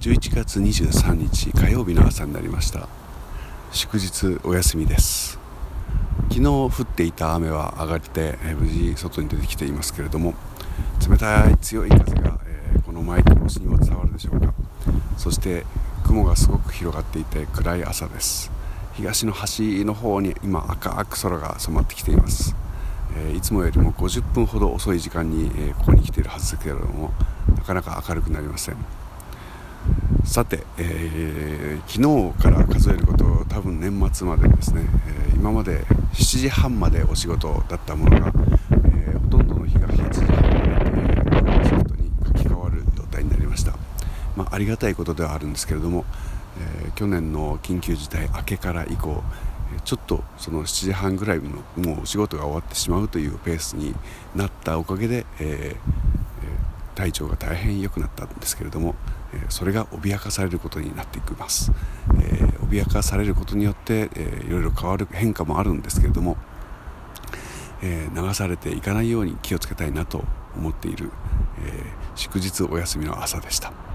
11月23日火曜日の朝になりました。祝日お休みです。昨日降っていた雨は上がって無事外に出てきていますけれども冷たい強い風が、えこのマイク越しにも伝わるでしょうか。そして雲がすごく広がっていて暗い朝です。東の端の方に今赤く空が染まってきています。えいつもよりも50分ほど遅い時間に、えここに来ているはずですけれどもなかなか明るくなりません。さて、えー、昨日から数えること多分年末までですね、えー、今まで7時半までお仕事だったものが、えー、ほとんどの日が8時半まで、えシフトに書き換わる状態になりました、まあ、ありがたいことではあるんですけれども、え去年の緊急事態明けから以降ちょっとその7時半ぐらいのもうお仕事が終わってしまうというペースになったおかげで、えー、体調が大変良くなったんですけれども、えそれが脅かされることになっていきます、えー、脅かされることによって、えー、いろいろ変わる変化もあるんですけれども、えー、流されていかないように気をつけたいなと思っている、え祝日お休みの朝でした。